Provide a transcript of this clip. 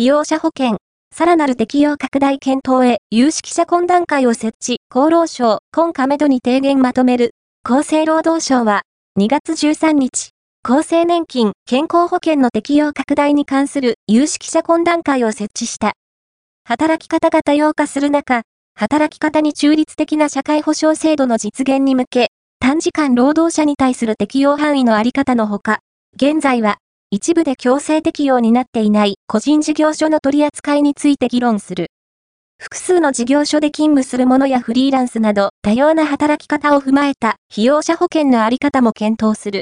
費用者保険、さらなる適用拡大検討へ有識者懇談会を設置、厚労省、今夏めどに提言まとめる。厚生労働省は、2月13日、厚生年金、健康保険の適用拡大に関する有識者懇談会を設置した。働き方が多様化する中、働き方に中立的な社会保障制度の実現に向け、短時間労働者に対する適用範囲のあり方のほか、現在は一部で強制適用になっていない個人事業所の取り扱いについて議論する。複数の事業所で勤務する者やフリーランスなど多様な働き方を踏まえた費用者保険のあり方も検討する。